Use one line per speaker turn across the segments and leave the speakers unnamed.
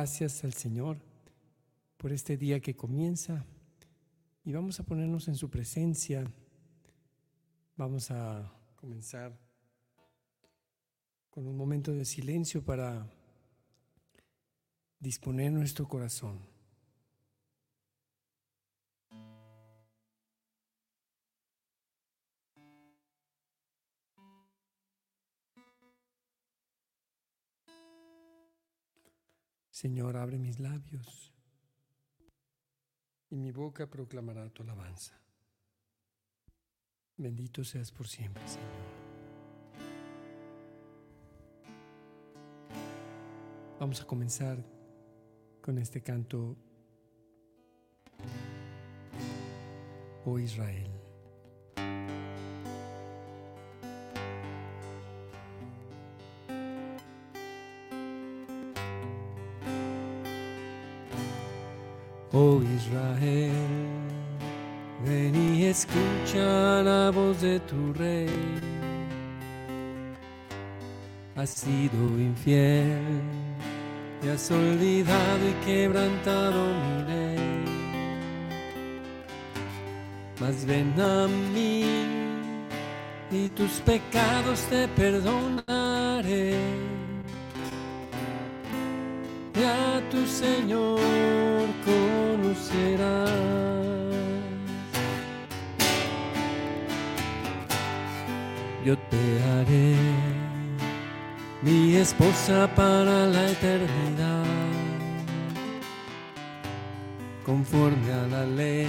gracias al Señor por este día que comienza y vamos a ponernos en su presencia. Vamos a comenzar con un momento de silencio para disponer nuestro corazón. Señor, abre mis labios y mi boca proclamará tu alabanza. Bendito seas por siempre, Señor. Vamos a comenzar con este canto, Oh Israel. Oh Israel, ven y escucha la voz de tu rey. Has sido infiel y has olvidado y quebrantado mi ley. Mas ven a mí y tus pecados te perdonaré. Y a tu Señor conocerás. Yo te haré mi esposa para la eternidad, conforme a la ley,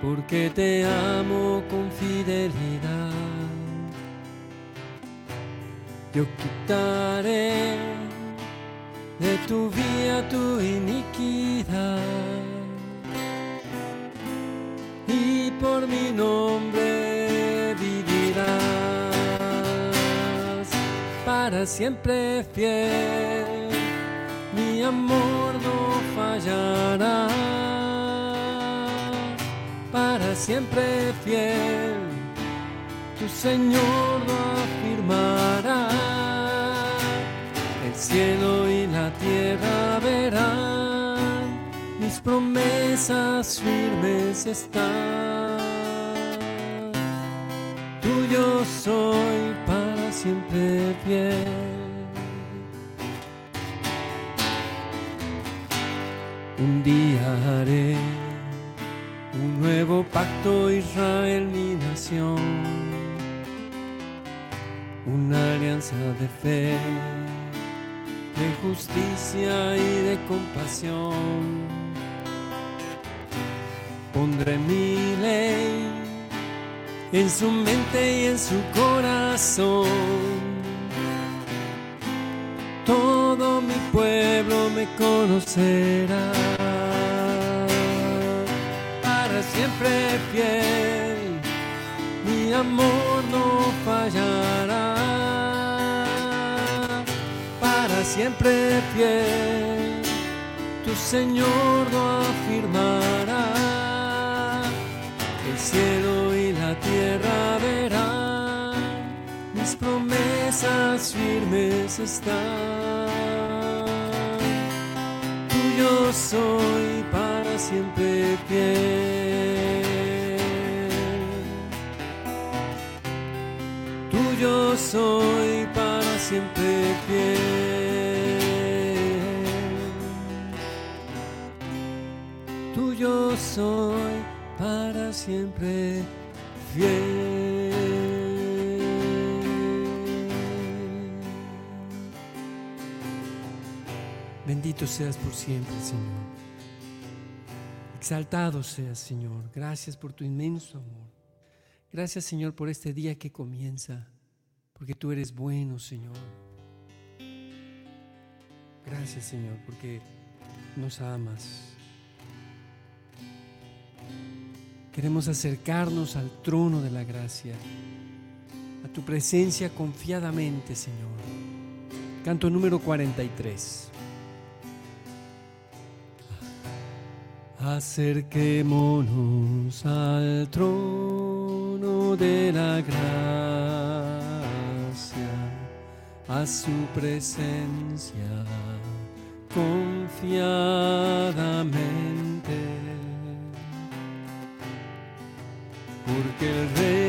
porque te amo con fidelidad. Yo quitaré de tu vida tu iniquidad y por mi nombre vivirás para siempre fiel. Mi amor no fallará para siempre fiel. Tu Señor lo afirmará el cielo y tierra verán, mis promesas firmes están. Tuyo soy para siempre fiel. Un día haré un nuevo pacto, Israel, mi nación, una alianza de fe de justicia y de compasión. Pondré mi ley en su mente y en su corazón. Todo mi pueblo me conocerá. Para siempre fiel, mi amor siempre fiel, tu Señor lo afirmará. El cielo y la tierra verán, mis promesas firmes están. Tuyo soy para siempre fiel. Tuyo soy soy para siempre fiel. Bendito seas por siempre, Señor. Exaltado seas, Señor. Gracias por tu inmenso amor. Gracias, Señor, por este día que comienza, porque tú eres bueno, Señor. Gracias, Señor, porque nos amas. Queremos acercarnos al trono de la gracia, a tu presencia confiadamente, Señor. Canto número 43. Acerquémonos al trono de la gracia, a su presencia confiadamente, porque el Rey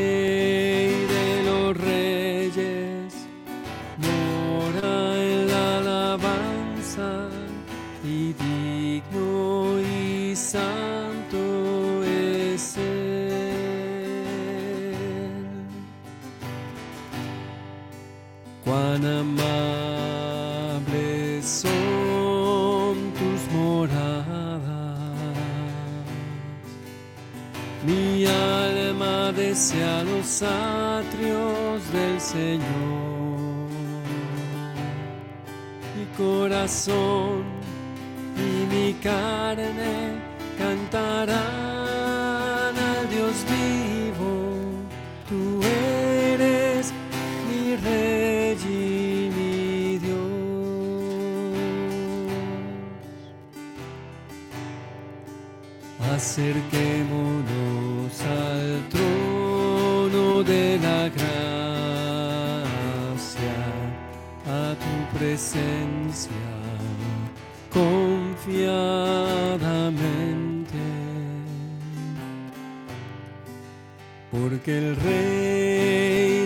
alma desea los atrios del Señor. Mi corazón y mi carne cantarán al Dios vivo. Tú eres mi Rey y mi Dios. Acerquémonos de la gracia, a tu presencia, confiadamente, porque el Rey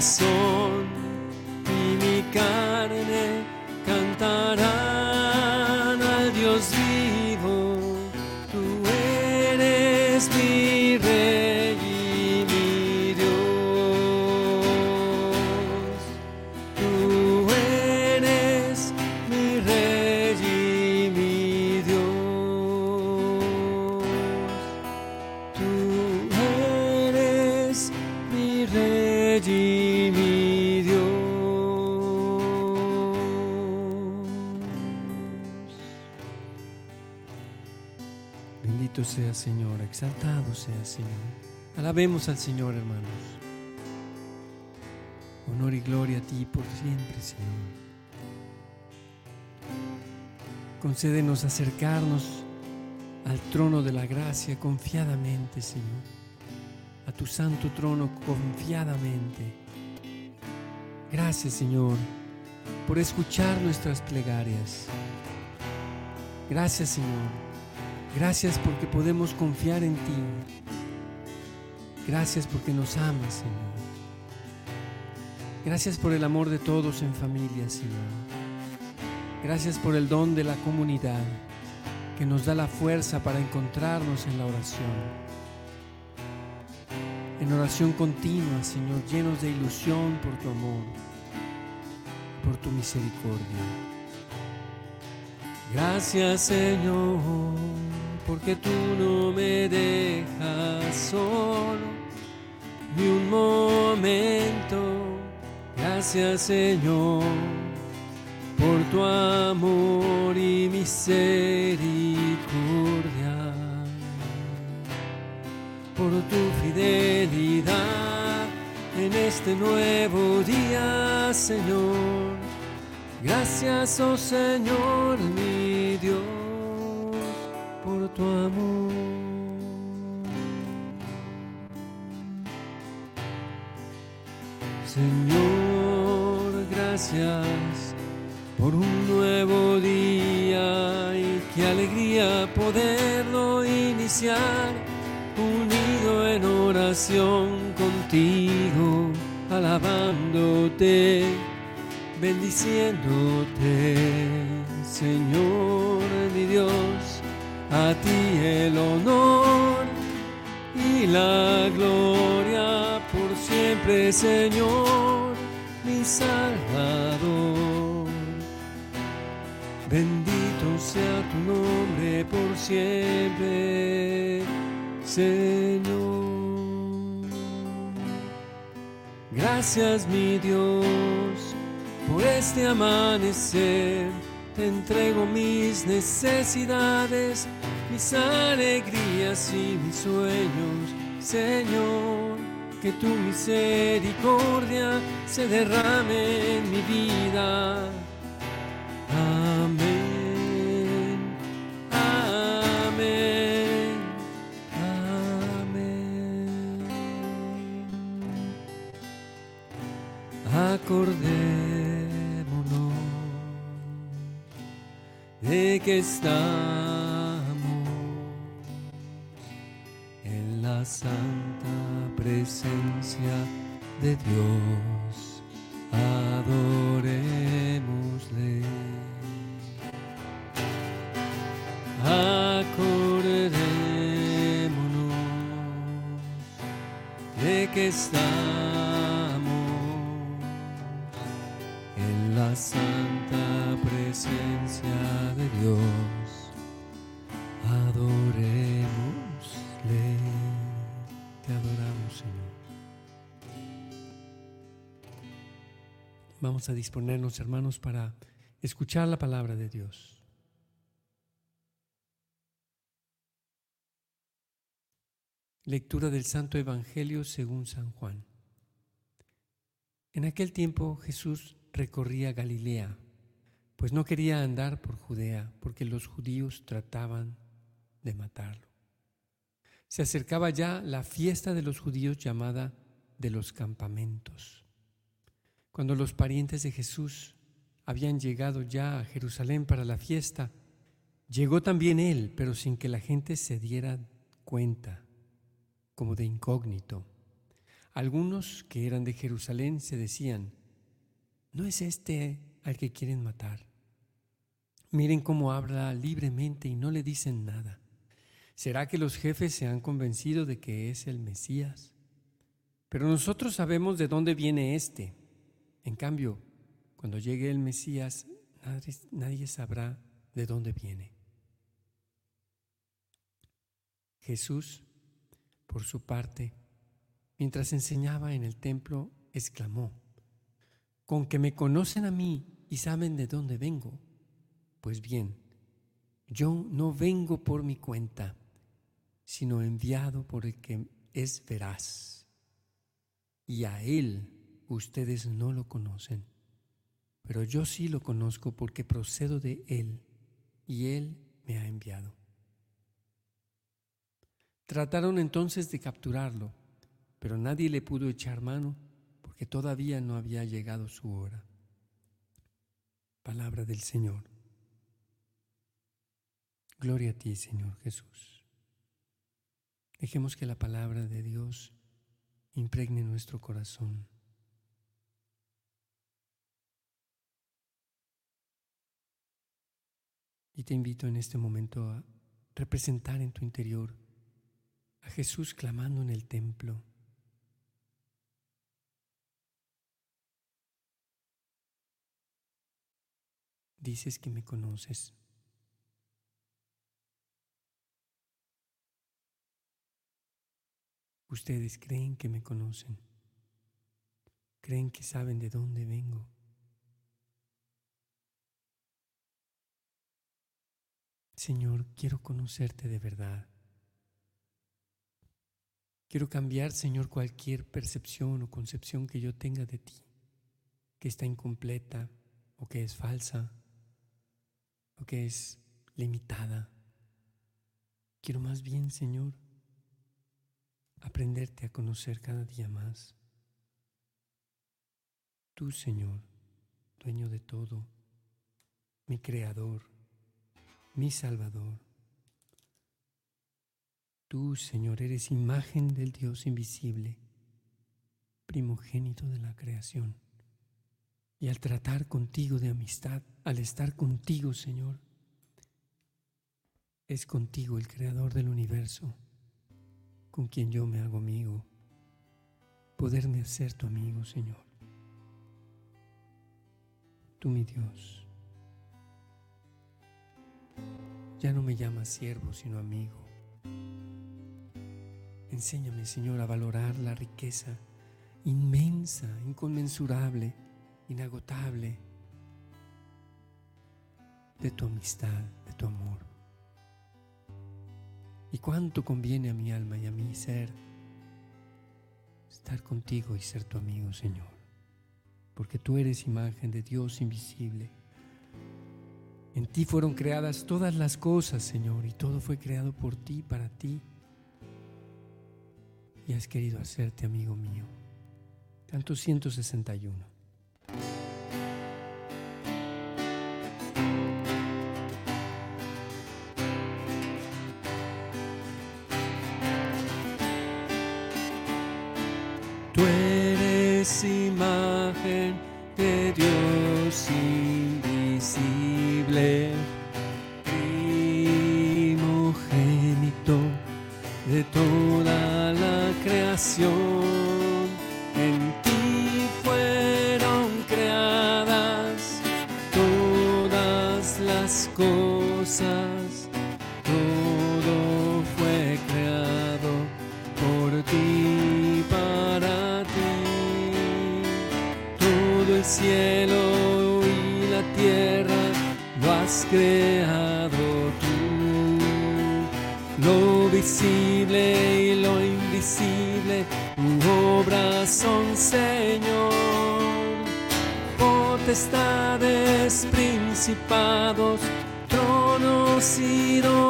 corazón Sea Señor, exaltado sea Señor. Alabemos al Señor, hermanos. Honor y gloria a ti por siempre, Señor. Concédenos acercarnos al trono de la gracia confiadamente, Señor. A tu santo trono confiadamente. Gracias, Señor, por escuchar nuestras plegarias. Gracias, Señor. Gracias porque podemos confiar en ti. Gracias porque nos amas, Señor. Gracias por el amor de todos en familia, Señor. Gracias por el don de la comunidad que nos da la fuerza para encontrarnos en la oración. En oración continua, Señor, llenos de ilusión por tu amor, por tu misericordia. Gracias, Señor, porque tú no me dejas solo ni un momento. Gracias, Señor por tu amor y misericordia, por tu fidelidad en este nuevo día, Señor. Gracias, oh Señor, tu amor. Señor, gracias por un nuevo día y qué alegría poderlo iniciar unido en oración contigo, alabándote, bendiciéndote, Señor mi Dios, a ti el honor y la gloria por siempre, Señor, mi Salvador. Bendito sea tu nombre por siempre, Señor. Gracias, mi Dios, por este amanecer. Te entrego mis necesidades, mis alegrías y mis sueños, Señor. Que tu misericordia se derrame en mi vida. Amén. Amén. Amén. Acordémonos de que estamos de Dios. A disponernos, hermanos, para escuchar la palabra de Dios. Lectura del Santo Evangelio según San Juan. En aquel tiempo Jesús recorría Galilea, pues no quería andar por Judea, porque los judíos trataban de matarlo. Se acercaba ya la fiesta de los judíos llamada de los campamentos. Cuando los parientes de Jesús habían llegado ya a Jerusalén para la fiesta, llegó también él, pero sin que la gente se diera cuenta como de incógnito. Algunos que eran de Jerusalén se decían, ¿no es este al que quieren matar? Miren cómo habla libremente y no le dicen nada. ¿Será que los jefes se han convencido de que es el Mesías? Pero nosotros sabemos de dónde viene este. En cambio, cuando llegue el Mesías, nadie, nadie sabrá de dónde viene. Jesús por su parte, mientras enseñaba en el templo, exclamó, con que me conocen a mí y saben de dónde vengo. Pues bien, yo no vengo por mi cuenta, sino enviado por el que es veraz. Y a él ustedes no lo conocen, pero yo sí lo conozco porque procedo de él y él me ha enviado. Trataron entonces de capturarlo, pero nadie le pudo echar mano porque todavía no había llegado su hora. Palabra del Señor. Gloria a ti, Señor Jesús. Dejemos que la palabra de Dios impregne nuestro corazón. Y te invito en este momento a representar en tu interior a Jesús clamando en el templo. Dices que me conoces. Ustedes creen que me conocen. Creen que saben de dónde vengo. Señor, quiero conocerte de verdad. Quiero cambiar, Señor, cualquier percepción o concepción que yo tenga de ti, que está incompleta o que es falsa o que es limitada. Quiero más bien, Señor, aprenderte a conocer cada día más. Tú, Señor, dueño de todo, mi creador, mi salvador Tú, Señor, eres imagen del Dios invisible, primogénito de la creación. Y al tratar contigo de amistad, al estar contigo, Señor, es contigo el creador del universo, con quien yo me hago amigo, poderme hacer tu amigo, Señor. Tú, mi Dios, ya no me llamas siervo, sino amigo. Enséñame, Señor, a valorar la riqueza inmensa, inconmensurable, inagotable de tu amistad, de tu amor. Y cuánto conviene a mi alma y a mi ser estar contigo y ser tu amigo, Señor. Porque tú eres imagen de Dios invisible. En ti fueron creadas todas las cosas, Señor, y todo fue creado por ti, para ti. Y has querido hacerte amigo mío. Canto 161. Tú eres imagen de Dios invisible, cielo y la tierra lo has creado tú. Lo visible y lo invisible, tu obra son, Señor. Potestades, principados, tronos y dominios,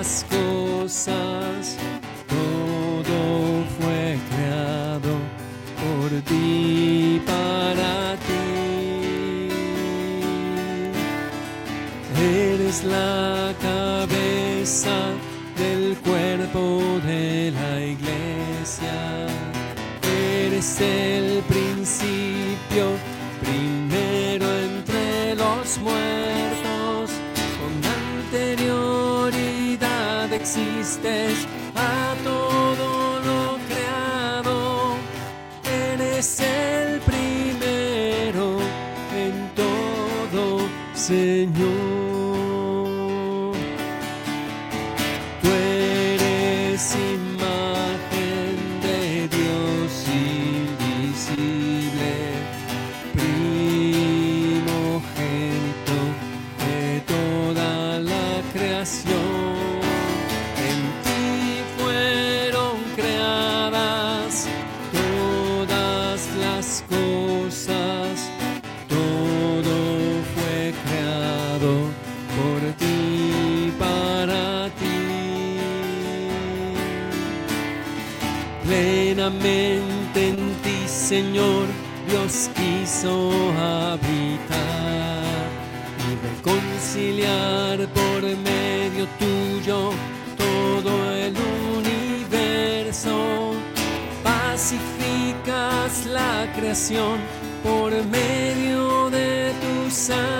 las cosas, todo fue creado por ti, para ti. Eres la cabeza del cuerpo de la iglesia. Eres el a todo lo creado. Eres el primero en todo, Señor. Tú eres imagen de Dios invisible, primogénito de toda la creación. Por medio de tu sangre.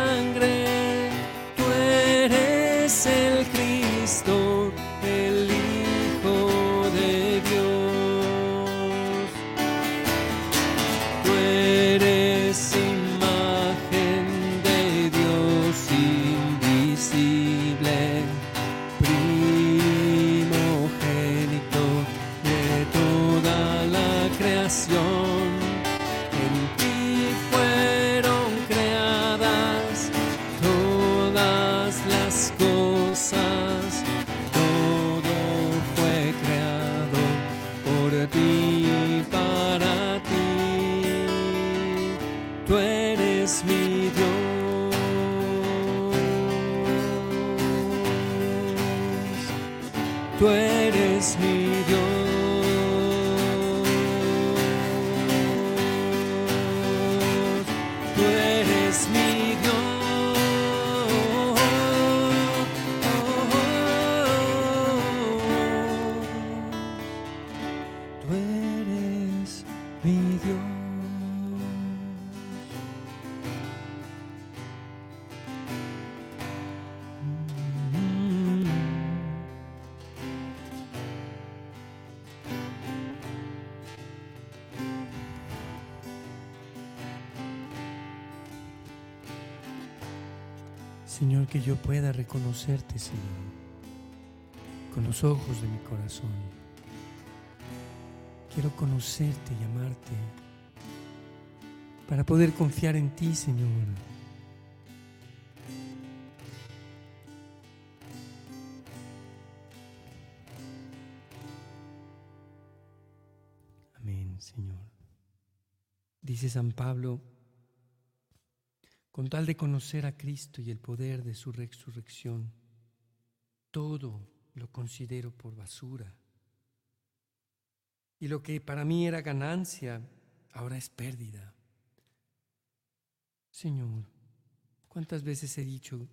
Señor, que yo pueda reconocerte, Señor, con los ojos de mi corazón. Quiero conocerte y amarte para poder confiar en ti, Señor. Amén, Señor. Dice San Pablo, con tal de conocer a Cristo y el poder de su resurrección, todo lo considero por basura. Y lo que para mí era ganancia, ahora es pérdida. Señor, ¿cuántas veces he dicho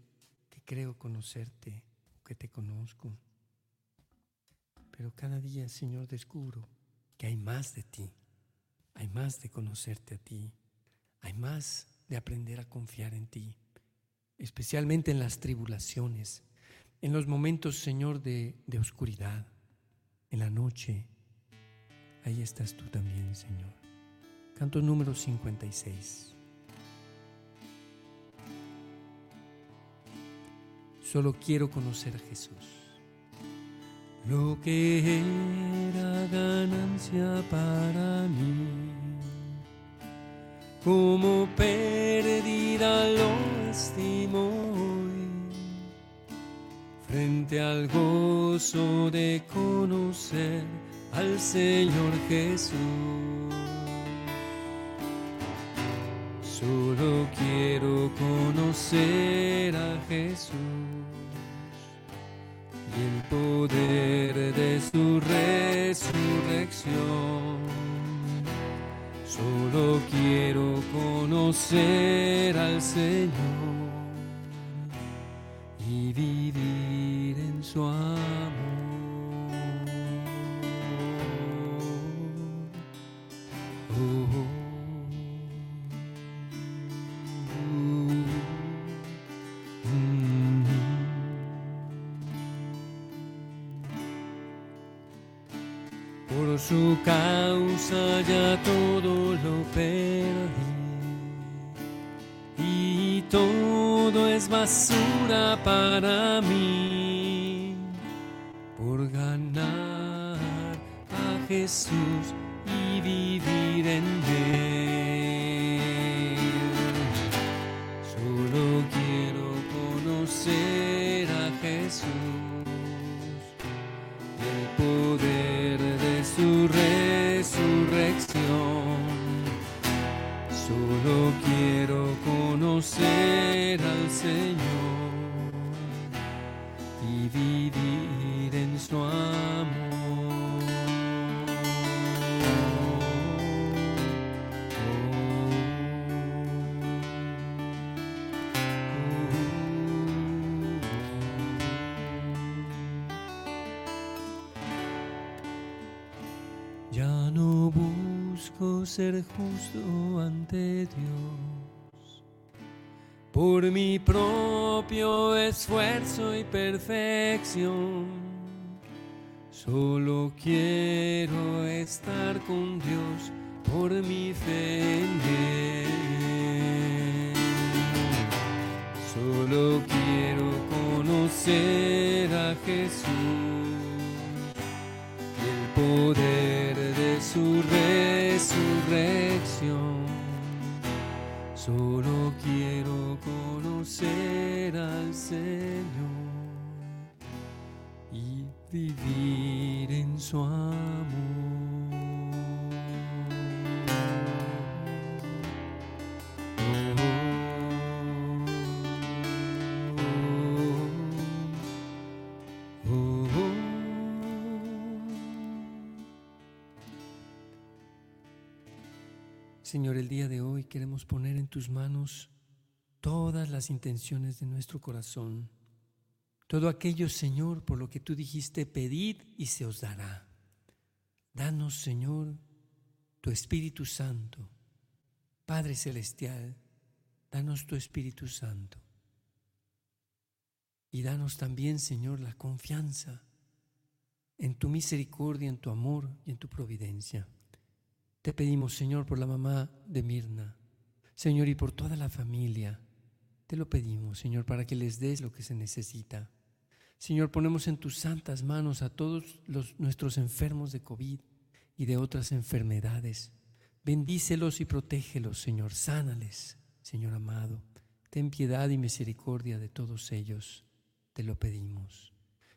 que creo conocerte, que te conozco? Pero cada día, Señor, descubro que hay más de ti, hay más de conocerte a ti, hay más de aprender a confiar en ti, especialmente en las tribulaciones, en los momentos, Señor, de, de oscuridad, en la noche. Ahí estás tú también, Señor. Canto número 56. Solo quiero conocer a Jesús. Lo que era ganancia para mí como perdida lo estimo hoy, frente al gozo de conocer al Señor Jesús. Solo quiero conocer a Jesús y el poder de su resurrección Solo quiero conocer al Señor y vivir en su amor. su causa ya todo basura para mí por ganar a Jesús y vivir en él. Solo quiero conocer a Jesús su resurrección. Solo quiero conocer Señor y vivir en su amor. ser justo ante Dios por mi propio esfuerzo y perfección. Solo quiero estar con Dios por mi fe en Él. Solo quiero conocer a Jesús y el poder de su resurrección. Conocer al Señor y vivir en su amor. Señor, el día de hoy queremos poner en tus manos todas las intenciones de nuestro corazón. Todo aquello, Señor, por lo que tú dijiste, pedid y se os dará. Danos, Señor, tu Espíritu Santo. Padre Celestial, danos tu Espíritu Santo. Y danos también, Señor, la confianza en tu misericordia, en tu amor y en tu providencia. Te pedimos, Señor, por la mamá de Mirna, Señor, y por toda la familia, Te lo pedimos, Señor, para que les des lo que se necesita. Señor, ponemos en tus santas manos a todos los, nuestros enfermos de COVID y de otras enfermedades. Bendícelos y protégelos, Señor. Sánales, Señor amado. Ten piedad y misericordia de todos ellos. Te lo pedimos.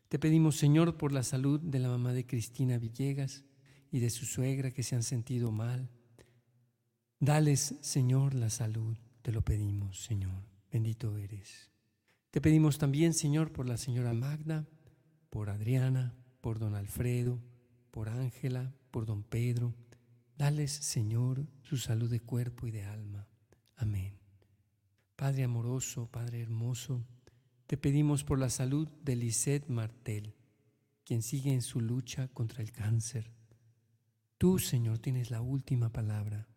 Te pedimos, Señor, por la salud de la mamá de Cristina Villegas y de su suegra que se han sentido mal. Dales, Señor, la salud. Te lo pedimos, Señor. Bendito eres. Te pedimos también, Señor, por la señora Magda, por Adriana, por don Alfredo, por Ángela, por don Pedro. Dales, Señor, su salud de cuerpo y de alma. Amén. Padre amoroso, Padre hermoso, te pedimos por la salud de Lisette Martel, quien sigue en su lucha contra el cáncer. Tú, Señor, tienes la última palabra.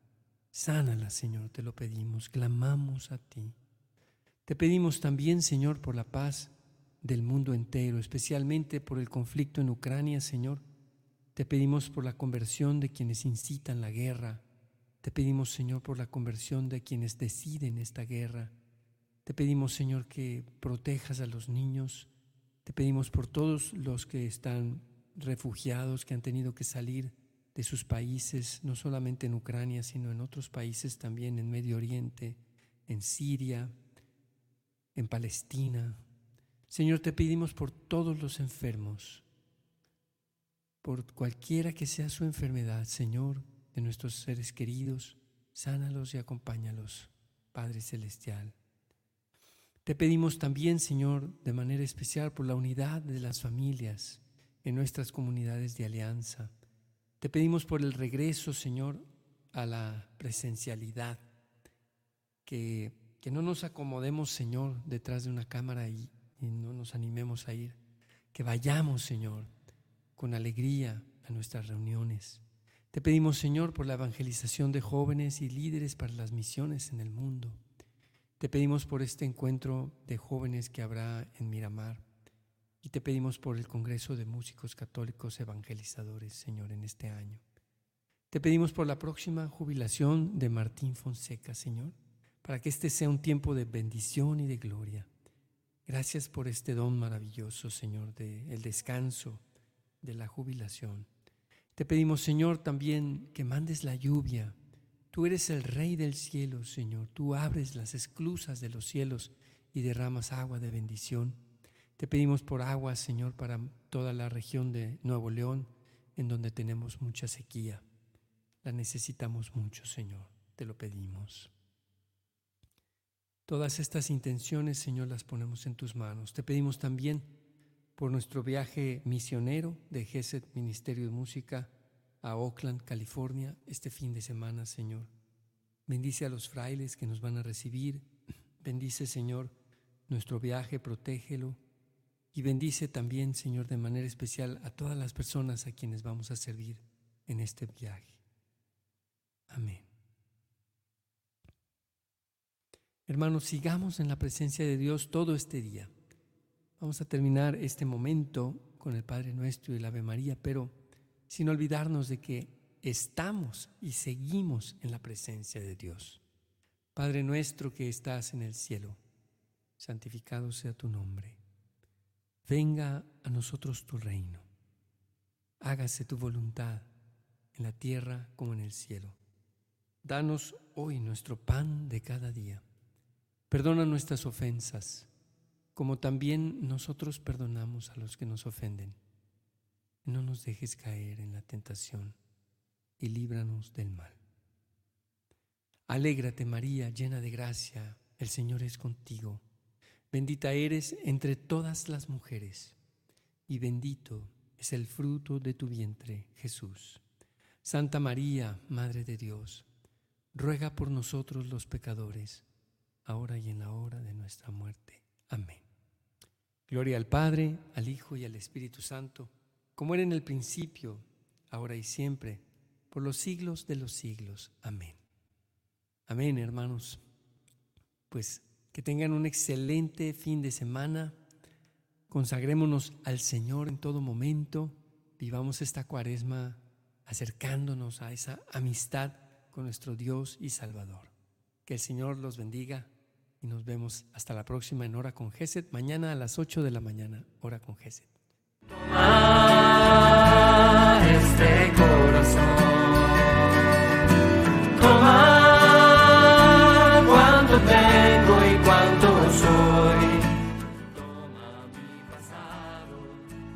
Sánala, Señor, te lo pedimos, clamamos a ti. Te pedimos también, Señor, por la paz del mundo entero, especialmente por el conflicto en Ucrania, Señor. Te pedimos por la conversión de quienes incitan la guerra. Te pedimos, Señor, por la conversión de quienes deciden esta guerra. Te pedimos, Señor, que protejas a los niños. Te pedimos por todos los que están refugiados, que han tenido que salir de sus países, no solamente en Ucrania, sino en otros países también, en Medio Oriente, en Siria, en Palestina. Señor, te pedimos por todos los enfermos, por cualquiera que sea su enfermedad, Señor, de nuestros seres queridos, sánalos y acompáñalos, Padre Celestial. Te pedimos también, Señor, de manera especial por la unidad de las familias en nuestras comunidades de alianza. Te pedimos por el regreso, Señor, a la presencialidad, que, que no nos acomodemos, Señor, detrás de una cámara y, no nos animemos a ir, que vayamos, Señor, con alegría a nuestras reuniones. Te pedimos, Señor, por la evangelización de jóvenes y líderes para las misiones en el mundo. Te pedimos por este encuentro de jóvenes que habrá en Miramar y te pedimos por el Congreso de Músicos Católicos Evangelizadores, Señor, en este año. Te pedimos por la próxima jubilación de Martín Fonseca, Señor, para que este sea un tiempo de bendición y de gloria. Gracias por este don maravilloso, Señor, de el descanso, de la jubilación. Te pedimos, Señor, también que mandes la lluvia Tú eres el Rey del cielo, Señor. Tú abres las esclusas de los cielos y derramas agua de bendición. Te pedimos por agua, Señor, para toda la región de Nuevo León, en donde tenemos mucha sequía. La necesitamos mucho, Señor. Te lo pedimos. Todas estas intenciones, Señor, las ponemos en tus manos. Te pedimos también por nuestro viaje misionero de GESET Ministerio de Música a Oakland, California, este fin de semana, Señor. Bendice a los frailes que nos van a recibir. Bendice, Señor, nuestro viaje, protégelo. Y bendice también, Señor, de manera especial a todas las personas a quienes vamos a servir en este viaje. Amén. Hermanos, sigamos en la presencia de Dios todo este día. Vamos a terminar este momento con el Padre Nuestro y la Ave María, pero sin olvidarnos de que estamos y seguimos en la presencia de Dios. Padre nuestro que estás en el cielo, santificado sea tu nombre. Venga a nosotros tu reino. Hágase tu voluntad en la tierra como en el cielo. Danos hoy nuestro pan de cada día. Perdona nuestras ofensas, como también nosotros perdonamos a los que nos ofenden no nos dejes caer en la tentación y líbranos del mal. Alégrate María, llena de gracia, el Señor es contigo. Bendita eres entre todas las mujeres, y bendito es el fruto de tu vientre, Jesús. Santa María, Madre de Dios, ruega por nosotros los pecadores, ahora y en la hora de nuestra muerte. Amén. Gloria al Padre, al Hijo y al Espíritu Santo como era en el principio, ahora y siempre, por los siglos de los siglos. Amén. Amén, hermanos. Pues que tengan un excelente fin de semana. Consagrémonos al Señor en todo momento. Vivamos esta cuaresma acercándonos a esa amistad con nuestro Dios y Salvador. Que el Señor los bendiga y nos vemos hasta la próxima en Hora con Geset, mañana a las 8 de la mañana, Hora con Geset.